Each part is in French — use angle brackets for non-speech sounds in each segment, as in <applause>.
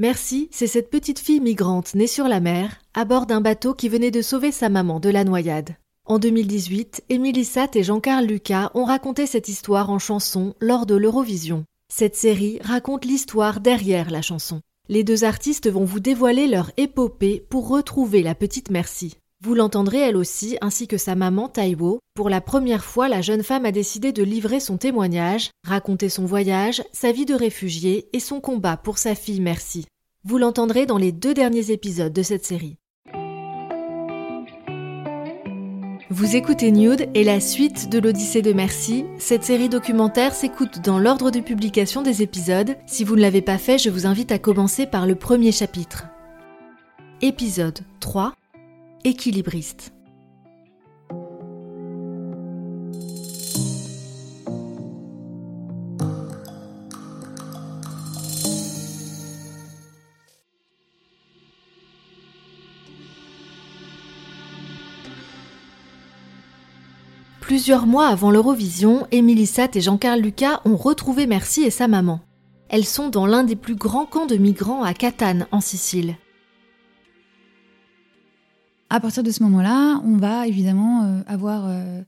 Merci, c'est cette petite fille migrante née sur la mer, à bord d'un bateau qui venait de sauver sa maman de la noyade. En 2018, Émilie Satt et Jean-Carl Lucas ont raconté cette histoire en chanson lors de l'Eurovision. Cette série raconte l'histoire derrière la chanson. Les deux artistes vont vous dévoiler leur épopée pour retrouver la petite Merci. Vous l'entendrez elle aussi, ainsi que sa maman Taiwo. Pour la première fois, la jeune femme a décidé de livrer son témoignage, raconter son voyage, sa vie de réfugiée et son combat pour sa fille Merci. Vous l'entendrez dans les deux derniers épisodes de cette série. Vous écoutez Nude et la suite de l'Odyssée de Merci. Cette série documentaire s'écoute dans l'ordre de publication des épisodes. Si vous ne l'avez pas fait, je vous invite à commencer par le premier chapitre. Épisode 3 Équilibriste. Plusieurs mois avant l'Eurovision, Émilie Satt et Jean-Carl Lucas ont retrouvé Merci et sa maman. Elles sont dans l'un des plus grands camps de migrants à Catane, en Sicile. À partir de ce moment-là, on va évidemment euh, avoir euh,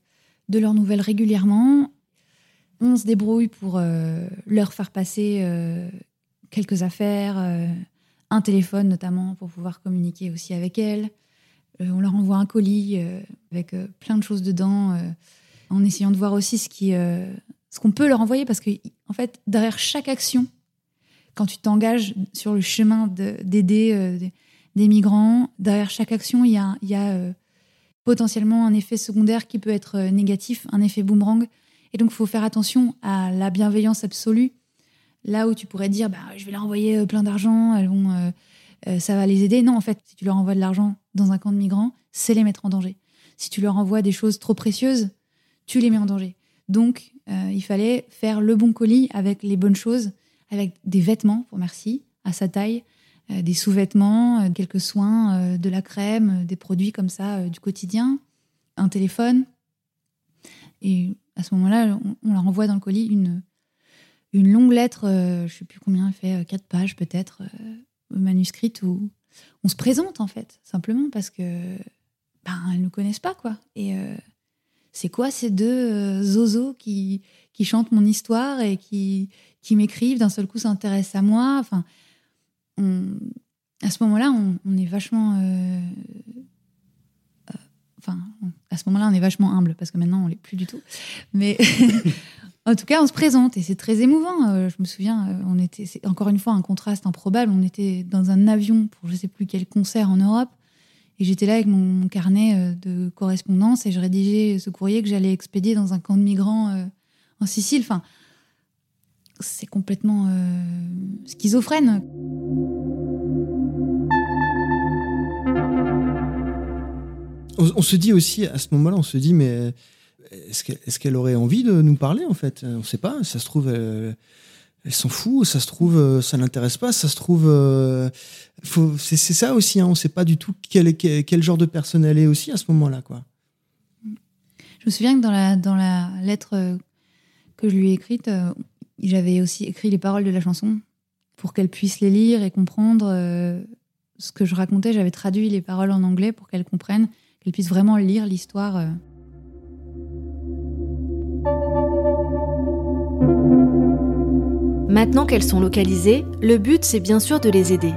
de leurs nouvelles régulièrement. On se débrouille pour euh, leur faire passer quelques affaires, un téléphone notamment pour pouvoir communiquer aussi avec elles. On leur envoie un colis avec plein de choses dedans, en essayant de voir aussi ce qui, ce qu'on peut leur envoyer parce que en fait, derrière chaque action, quand tu t'engages sur le chemin de- d'aider des, migrants, derrière chaque action, il y a, euh, potentiellement un effet secondaire qui peut être euh, négatif, un effet boomerang. Et donc, il faut faire attention à la bienveillance absolue. Là où tu pourrais dire, bah, je vais leur envoyer euh, plein d'argent, ça va les aider. Non, en fait, si tu leur envoies de l'argent dans un camp de migrants, c'est les mettre en danger. Si tu leur envoies des choses trop précieuses, tu les mets en danger. Donc, il fallait faire le bon colis avec les bonnes choses, avec des vêtements, pour merci, à sa taille, des sous-vêtements, euh, quelques soins, euh, de la crème, euh, des produits comme ça euh, du quotidien, un téléphone. Et à ce moment-là, on, leur envoie dans le colis une, une longue lettre, euh, je sais plus combien, elle fait euh, quatre pages peut-être, euh, manuscrite, où on se présente en fait, simplement parce que ben, elles ne connaissent pas quoi. Et euh, c'est quoi ces deux euh, zozos qui, qui chantent mon histoire et qui, qui m'écrivent, d'un seul coup s'intéressent à moi? Enfin, à ce moment-là, on, est vachement. euh, euh, à ce moment-là, on est vachement humble parce que maintenant, on l'est plus du tout. Mais <laughs> en tout cas, on se présente et c'est très émouvant. Euh, je me souviens, on était, c'est encore une fois un contraste improbable. On était dans un avion pour je sais plus quel concert en Europe et j'étais là avec mon, carnet de correspondance et je rédigeais ce courrier que j'allais expédier dans un camp de migrants en Sicile. Enfin, c'est complètement euh, schizophrène. On, on se dit aussi, à ce moment-là, on se dit, mais est-ce qu'elle est aurait envie de nous parler, en fait? On ne sait pas. Ça se trouve, elle, elle s'en fout. Ça se trouve, euh, ça l'intéresse pas. Ça se trouve, euh, c'est ça aussi. Hein, on ne sait pas du tout quel, quel, quel genre de personne elle est aussi à ce moment-là. quoi. Je me souviens que dans la, dans la lettre euh, que je lui ai écrite, euh, j'avais aussi écrit les paroles de la chanson pour qu'elle puisse les lire et comprendre euh, ce que je racontais. J'avais traduit les paroles en anglais pour qu'elle comprenne, qu'elle puisse vraiment lire l'histoire. euh. Maintenant qu'elles sont localisées, le but c'est bien sûr de les aider.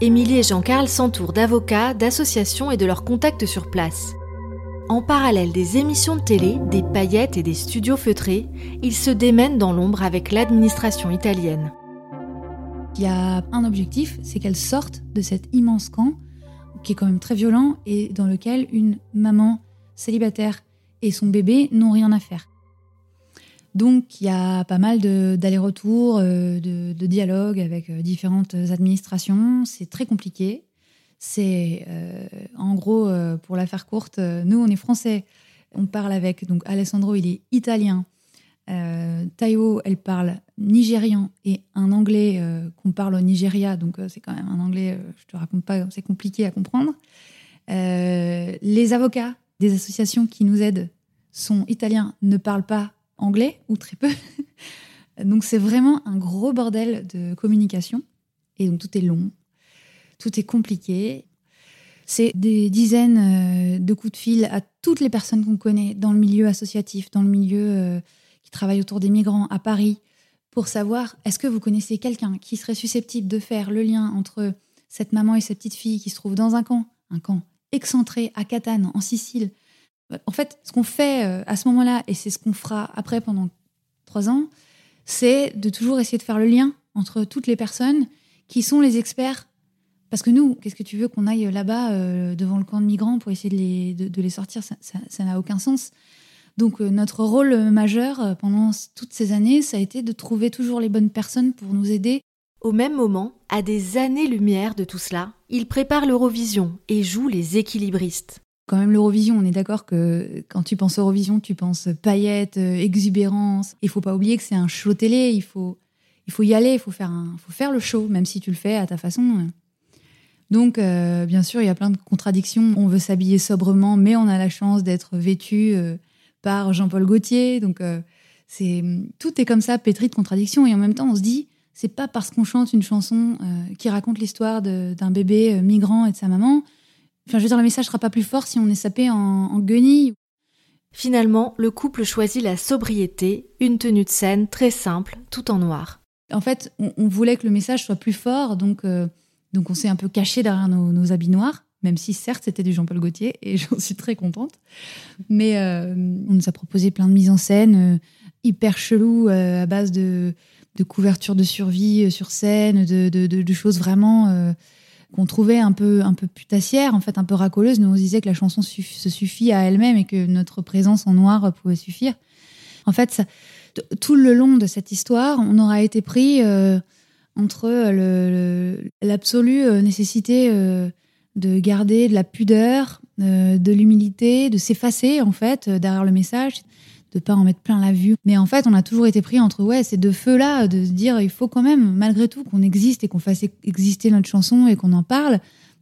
Émilie et Jean-Carl s'entourent d'avocats, d'associations et de leurs contacts sur place. En parallèle des émissions de télé, des paillettes et des studios feutrés, ils se démènent dans l'ombre avec l'administration italienne. Il y a un objectif, c'est qu'elle sorte de cet immense camp, qui est quand même très violent, et dans lequel une maman célibataire et son bébé n'ont rien à faire. Donc il y a pas mal d'allers-retours, de, de, de dialogues avec différentes administrations. C'est très compliqué. C'est en gros, pour la faire courte, nous on est français, on parle avec donc Alessandro, il est italien. Euh, Taiwo, elle parle nigérian et un anglais euh, qu'on parle au Nigeria, donc euh, c'est quand même un anglais, je te raconte pas, c'est compliqué à comprendre. les avocats des associations qui nous aident sont italiens, ne parlent pas anglais ou très peu. <laughs> donc c'est vraiment un gros bordel de communication et donc tout est long, tout est compliqué. C'est des dizaines de coups de fil à toutes les personnes qu'on connaît dans le milieu associatif, dans le milieu travaille autour des migrants à Paris pour savoir est-ce que vous connaissez quelqu'un qui serait susceptible de faire le lien entre cette maman et cette petite fille qui se trouve dans un camp, un camp excentré à Catane, en Sicile? En fait, ce qu'on fait euh, à ce moment-là, et c'est ce qu'on fera après pendant trois ans, c'est de toujours essayer de faire le lien entre toutes les personnes qui sont les experts. Parce que nous, qu'est-ce que tu veux qu'on aille là-bas euh, devant le camp de migrants pour essayer de les, de, les sortir Ça n'a aucun sens. Donc euh, notre rôle majeur euh, pendant toutes ces années, ça a été de trouver toujours les bonnes personnes pour nous aider. Au même moment, à des années-lumière de tout cela, il prépare l'Eurovision et joue les équilibristes. Quand même l'Eurovision, on est d'accord que quand tu penses Eurovision, tu penses paillettes, exubérance. Il faut pas oublier que c'est un show télé, il faut, il faut y aller, il faut faire, un, faut faire le show, même si tu le fais à ta façon. Donc, bien sûr, il y a plein de contradictions. On veut s'habiller sobrement, mais on a la chance d'être vêtu par Jean-Paul Gaultier. Donc, euh, c'est tout est comme ça, pétri de contradictions. Et en même temps, on se dit, c'est pas parce qu'on chante une chanson euh, qui raconte l'histoire d'un bébé euh, migrant et de sa maman. Enfin, je veux dire, le message sera pas plus fort si on est sapé en, en guenille. Finalement, le couple choisit la sobriété, une tenue de scène très simple, tout en noir. En fait, on, voulait que le message soit plus fort, donc, donc on s'est un peu caché derrière nos, habits noirs même si certes c'était du Jean-Paul Gaultier <laughs> et j'en suis très contente. Mais euh, on nous a proposé plein de mises en scène euh, hyper chelou euh, à base de, de couverture de survie sur scène, de, choses vraiment qu'on trouvait un peu un peu en fait un peu racoleuses. Nous on disait que la chanson se suffit à elle-même et que notre présence en noir pouvait suffire. En fait, ça, tout le long de cette histoire, on aura été pris entre l'absolue nécessité de garder de la pudeur, euh, de l'humilité, de s'effacer en fait euh, derrière le message, de pas en mettre plein la vue. Mais en fait, on a toujours été pris entre ouais ces deux feux là, de se dire il faut quand même malgré tout qu'on existe et qu'on fasse exister notre chanson et qu'on en parle,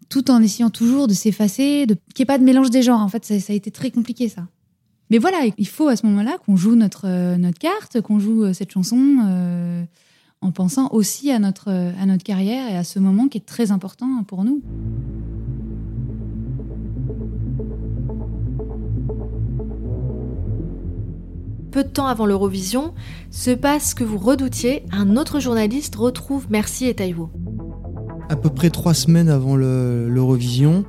tout en essayant toujours de s'effacer, de qu'il n'y ait pas de mélange des genres. En fait, ça, a été très compliqué ça. Mais voilà, il faut à ce moment-là qu'on joue notre euh, notre carte, qu'on joue cette chanson. En pensant aussi à notre, à notre carrière et à ce moment qui est très important pour nous. peu de temps avant l'Eurovision, se passe ce que vous redoutiez, un autre journaliste retrouve Merci et Taïwo. À peu près trois semaines avant l'Eurovision,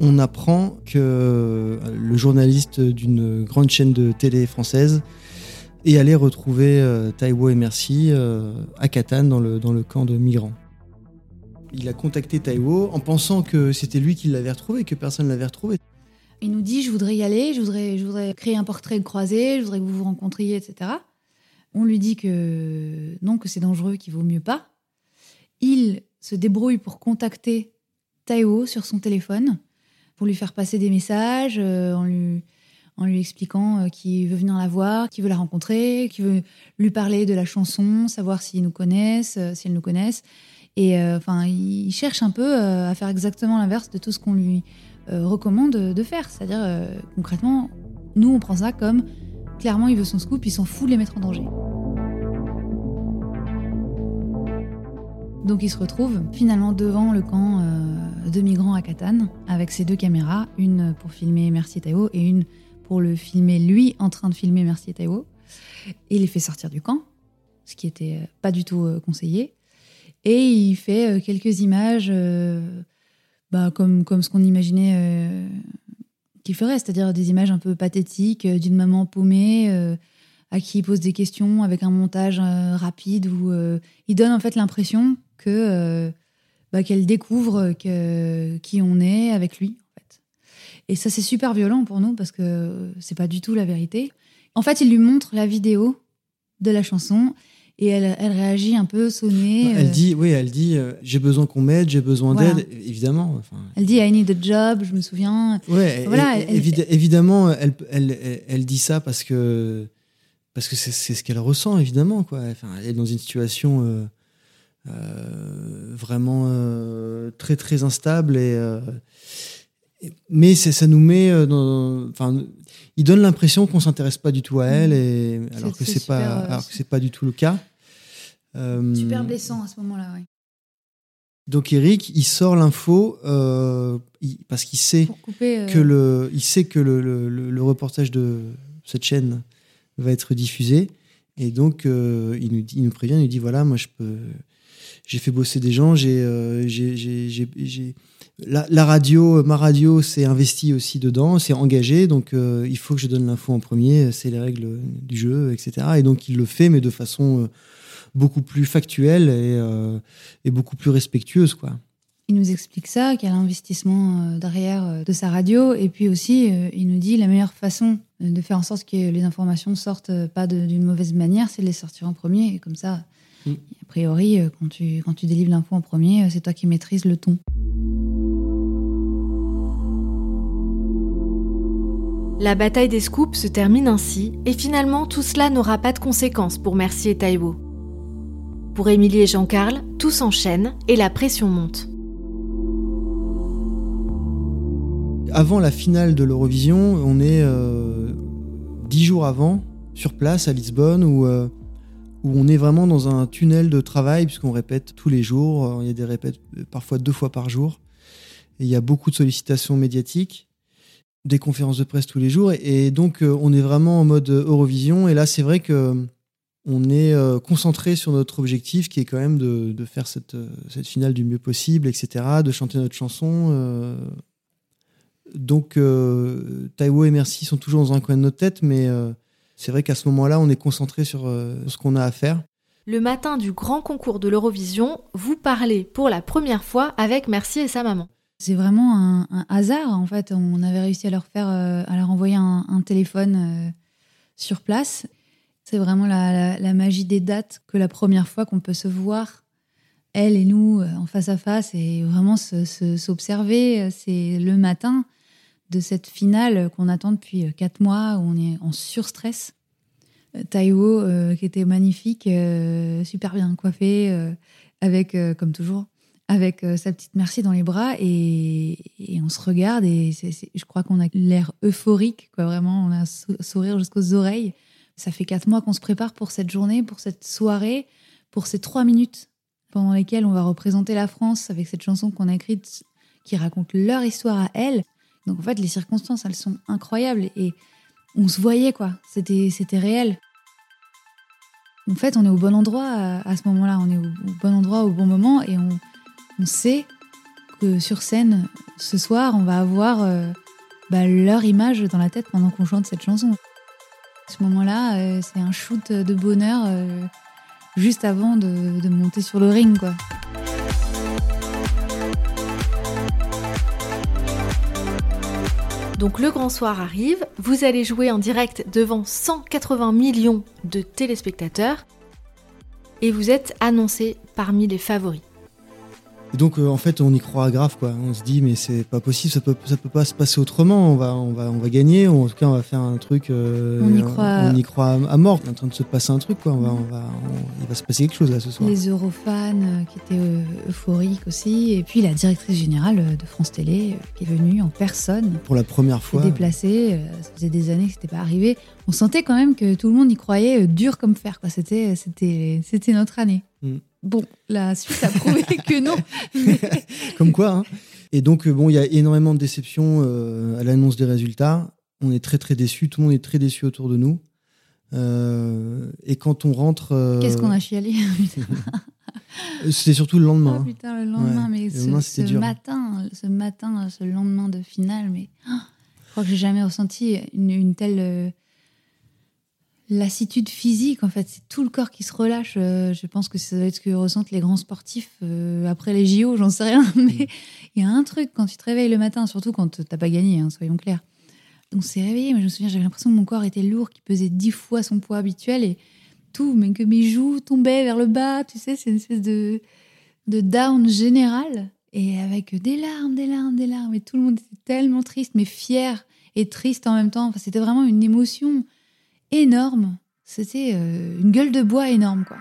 on apprend que le journaliste d'une grande chaîne de télé française est allé retrouver euh, Taïwo et Merci euh, à Catane dans le, dans le camp de migrants. Il a contacté Taïwo en pensant que c'était lui qui l'avait retrouvé, que personne ne l'avait retrouvé. Il nous dit je voudrais y aller, je voudrais, je voudrais créer un portrait de croisé, je voudrais que vous vous rencontriez, etc. On lui dit que non, que c'est dangereux, qu'il vaut mieux pas. Il se débrouille pour contacter Taïwo sur son téléphone pour lui faire passer des messages euh, en, lui, en lui expliquant euh, qu'il veut venir la voir, qu'il veut la rencontrer, qu'il veut lui parler de la chanson, savoir s'ils nous connaissent, euh, s'ils nous connaissent. Et enfin, il cherche un peu à faire exactement l'inverse de tout ce qu'on lui euh, recommande de faire. C'est-à-dire, euh, concrètement, nous, on prend ça comme clairement, il veut son scoop, il s'en fout de les mettre en danger. Donc il se retrouve finalement devant le camp euh, de migrants à Catane avec ses deux caméras, une pour filmer Mercier Taïwo et une pour le filmer lui en train de filmer Mercier Taïwo. Et il les fait sortir du camp, ce qui était pas du tout conseillé. Et il fait quelques images bah, comme, comme ce qu'on imaginait euh, qu'il ferait, c'est-à-dire des images un peu pathétiques euh, d'une maman paumée euh, à qui il pose des questions avec un montage rapide où il donne en fait l'impression que bah, qu'elle découvre qui on est avec lui. Et ça, c'est super violent pour nous parce que c'est pas du tout la vérité. En fait, il lui montre la vidéo de la chanson. Et elle, elle réagit un peu sonnée. Elle euh, dit, oui, elle dit, euh, j'ai besoin qu'on m'aide, j'ai besoin Voilà. d'aide, évidemment. Enfin, Elle dit I need a job, je me souviens. Ouais, Voilà, elle- évid- évidemment, elle, elle, elle, elle dit ça parce que parce que c'est ce qu'elle ressent, évidemment. Quoi. Enfin, elle est dans une situation euh, euh, vraiment euh, très très instable et, euh, et- mais ça nous met euh, dans. Enfin, il donne l'impression qu'on s'intéresse pas du tout à elle, et alors que Mm. c'est pas euh, alors que c'est pas du tout le cas. Euh, Super blessant à ce moment-là, ouais. Donc Eric, il sort l'info euh, parce qu'il sait euh, que le, il sait que le, le, le- le reportage de cette chaîne va être diffusé. Et donc, il, nous, il nous prévient, il nous dit voilà, moi, je peux. J'ai fait bosser des gens, j'ai- j'ai- la, la radio, ma radio s'est investie aussi dedans, s'est engagée, donc euh, il faut que je donne l'info en premier, c'est les règles du jeu, etc. Et donc, il le fait, mais de façon euh, beaucoup plus factuelle et, euh, et beaucoup plus respectueuse, quoi. Il nous explique ça, qu'il y a l'investissement euh, derrière euh, de sa radio. Et puis aussi, euh, il nous dit la meilleure façon euh, de faire en sorte que les informations sortent euh, pas d'une mauvaise manière, c'est de les sortir en premier. Et comme ça, Mm. a priori, euh, quand tu, quand tu délivres l'info en premier, euh, c'est toi qui maîtrises le ton. La bataille des scoops se termine ainsi, et finalement tout cela n'aura pas de conséquences pour Mercier et Taïwo. Pour Émilie et Jean-Carl, tout s'enchaîne et la pression monte. Avant la finale de l'Eurovision, on est euh, dix jours avant, sur place à Lisbonne, où, euh, où on est vraiment dans un tunnel de travail, puisqu'on répète tous les jours. Euh, Il y a des répètes parfois deux fois par jour. Il y a beaucoup de sollicitations médiatiques, des conférences de presse tous les jours. Et, donc, euh, on est vraiment en mode Eurovision. Et là, c'est vrai que euh, on est euh, concentré sur notre objectif, qui est quand même de, faire cette, euh, cette finale du mieux possible, etc., de chanter notre chanson. euh, donc, euh, Taiwo et Merci sont toujours dans un coin de notre tête, mais euh, c'est vrai qu'à ce moment-là, on est concentré sur euh, ce qu'on a à faire. Le matin du grand concours de l'Eurovision, vous parlez pour la première fois avec Mercier et sa maman. C'est vraiment un, hasard, en fait. On avait réussi à leur faire, euh, à leur envoyer un, téléphone euh, sur place. C'est vraiment la, magie des dates que la première fois qu'on peut se voir, elle et nous, euh, en face à face, et vraiment se- se- s'observer. C'est le matin de cette finale qu'on attend depuis quatre mois, où on est en surstress. Taiwo, qui était magnifique, super bien coiffé, avec, comme toujours, avec euh, sa petite merci dans les bras et, on se regarde et je crois qu'on a l'air euphorique, quoi, vraiment, on a un sou- sourire jusqu'aux oreilles. Ça fait quatre mois qu'on se prépare pour cette journée, pour cette soirée, pour ces trois minutes pendant lesquelles on va représenter la France avec cette chanson qu'on a écrite qui raconte leur histoire à elle. Donc en fait, les circonstances, elles sont incroyables et on se voyait, quoi. C'était, réel. En fait, on est au bon endroit à, ce moment-là. On est au bon endroit au bon moment et on, on sait que sur scène, ce soir, on va avoir euh, bah, leur image dans la tête pendant qu'on chante cette chanson. Ce moment-là, euh, c'est un shoot de bonheur euh, juste avant de, monter sur le ring. Donc le grand soir arrive, vous allez jouer en direct devant 180 millions de téléspectateurs et vous êtes annoncé parmi les favoris. Et donc, euh, en fait, on y croit grave, quoi. On se dit, mais c'est pas possible, ça peut, ça peut pas se passer autrement. On va, on va, on va gagner. ou en tout cas, on va faire un truc. euh, On y croit. On y croit à, à mort. Il est en train de se passer un truc, quoi. On va, on va, on- il va se passer quelque chose là ce soir. Les Eurofans euh, qui étaient euphoriques aussi. Et puis la directrice générale de France Télé qui est venue en personne. Pour la première fois. déplacée. Ça faisait des années que c'était pas arrivé. On sentait quand même que tout le monde y croyait dur comme fer. quoi. C'était, c'était, c'était notre année. Bon, la suite a prouvé <laughs> que non. Mais- <laughs> Comme quoi. hein. Et donc, euh, bon, il y a énormément de déceptions euh, à l'annonce des résultats. On est très, très déçus. Tout le monde est très déçu autour de nous. Euh, et quand on rentre. euh, Qu'est-ce qu'on a chialé <laughs> C'était surtout le lendemain. Oh hein. putain, le lendemain, Ouais, mais le ce, lendemain, ce matin, ce matin, ce lendemain de finale, mais ah, je crois que j'ai jamais ressenti une, une telle lassitude physique. En fait, c'est tout le corps qui se relâche. Euh, je pense que ça doit être ce que ressentent les grands sportifs euh, après les JO, j'en sais rien. <laughs> Mais il y a un truc quand tu te réveilles le matin, surtout quand t'as pas gagné, hein, soyons clairs. On s'est réveillé, mais je me souviens, j'avais l'impression que mon corps était lourd, qu'il pesait dix fois son poids habituel et tout, mais que mes joues tombaient vers le bas, tu sais, c'est une espèce de, de down général. Et avec des larmes, des larmes, des larmes. Et tout le monde était tellement triste, mais fier et triste en même temps. Enfin, c'était vraiment une émotion énorme. C'était euh, une gueule de bois énorme, quoi.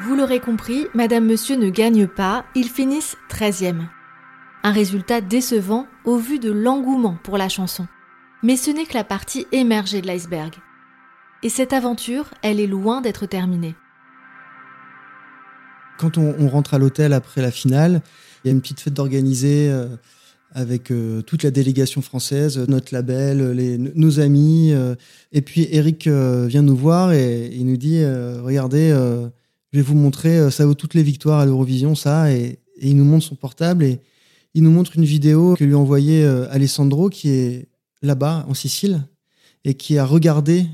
Vous l'aurez compris, Madame Monsieur ne gagne pas, ils finissent 13e. Un résultat décevant au vu de l'engouement pour la chanson. Mais ce n'est que la partie émergée de l'iceberg. Et cette aventure, elle est loin d'être terminée. Quand on, rentre à l'hôtel après la finale, il y a une petite fête d'organiser euh, avec euh, toute la délégation française, notre label, les, nos amis. Euh. et puis Eric vient nous voir et il nous dit Regardez, je vais vous montrer, ça vaut toutes les victoires à l'Eurovision, ça. Et, et, il nous montre son portable et il nous montre une vidéo que lui a envoyée Alessandro qui est là-bas en Sicile et qui a regardé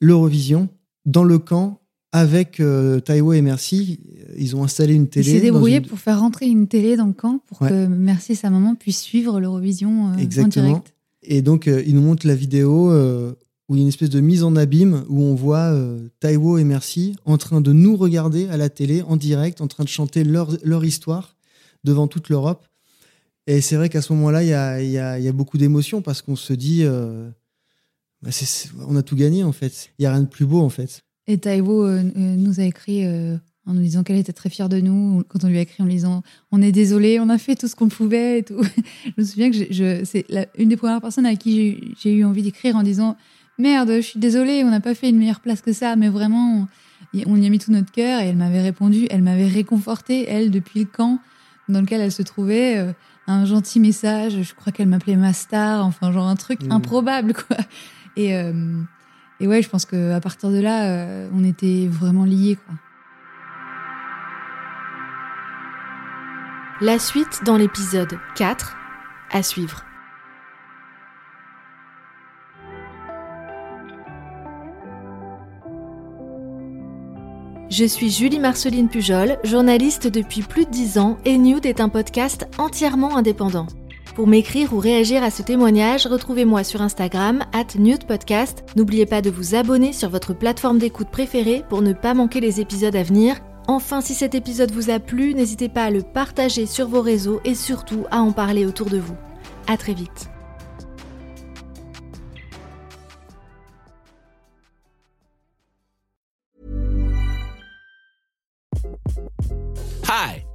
l'Eurovision dans le camp avec euh, Taiwo et Merci. Ils ont installé une télé. Il s'est débrouillé pour faire rentrer une télé dans le camp pour que Merci et sa maman puissent suivre l'Eurovision euh, en direct. Et donc, euh, ils nous montrent la vidéo où il y a une espèce de mise en abîme où on voit Taiwo et Merci en train de nous regarder à la télé en direct, en train de chanter leur, leur histoire devant toute l'Europe. Et c'est vrai qu'à ce moment-là, il y a, y, a, y a, beaucoup d'émotions parce qu'on se dit, euh, bah on a tout gagné en fait. Il y a rien de plus beau en fait. Et Taïwo euh, euh, nous a écrit en nous disant qu'elle était très fière de nous. Quand on lui a écrit en lui disant, on est désolé, on a fait tout ce qu'on pouvait et tout. <laughs> je me souviens que je, c'est une des premières personnes à qui j'ai eu envie d'écrire en disant, merde, je suis désolée, on n'a pas fait une meilleure place que ça, mais vraiment, on y a mis tout notre cœur. Et elle m'avait répondu, elle m'avait réconforté, elle, depuis le camp dans lequel elle se trouvait un gentil message. Je crois qu'elle m'appelait ma star, enfin genre un truc mmh. improbable quoi. Et, euh, et ouais, je pense que à partir de là, euh, on était vraiment liés. La suite dans l'épisode 4 à suivre. Je suis Julie Marceline Pujol, journaliste depuis plus de 10 ans et Nude est un podcast entièrement indépendant. Pour m'écrire ou réagir à ce témoignage, retrouvez-moi sur Instagram, at Podcast. N'oubliez pas de vous abonner sur votre plateforme d'écoute préférée pour ne pas manquer les épisodes à venir. Enfin, si cet épisode vous a plu, n'hésitez pas à le partager sur vos réseaux et surtout à en parler autour de vous. À très vite.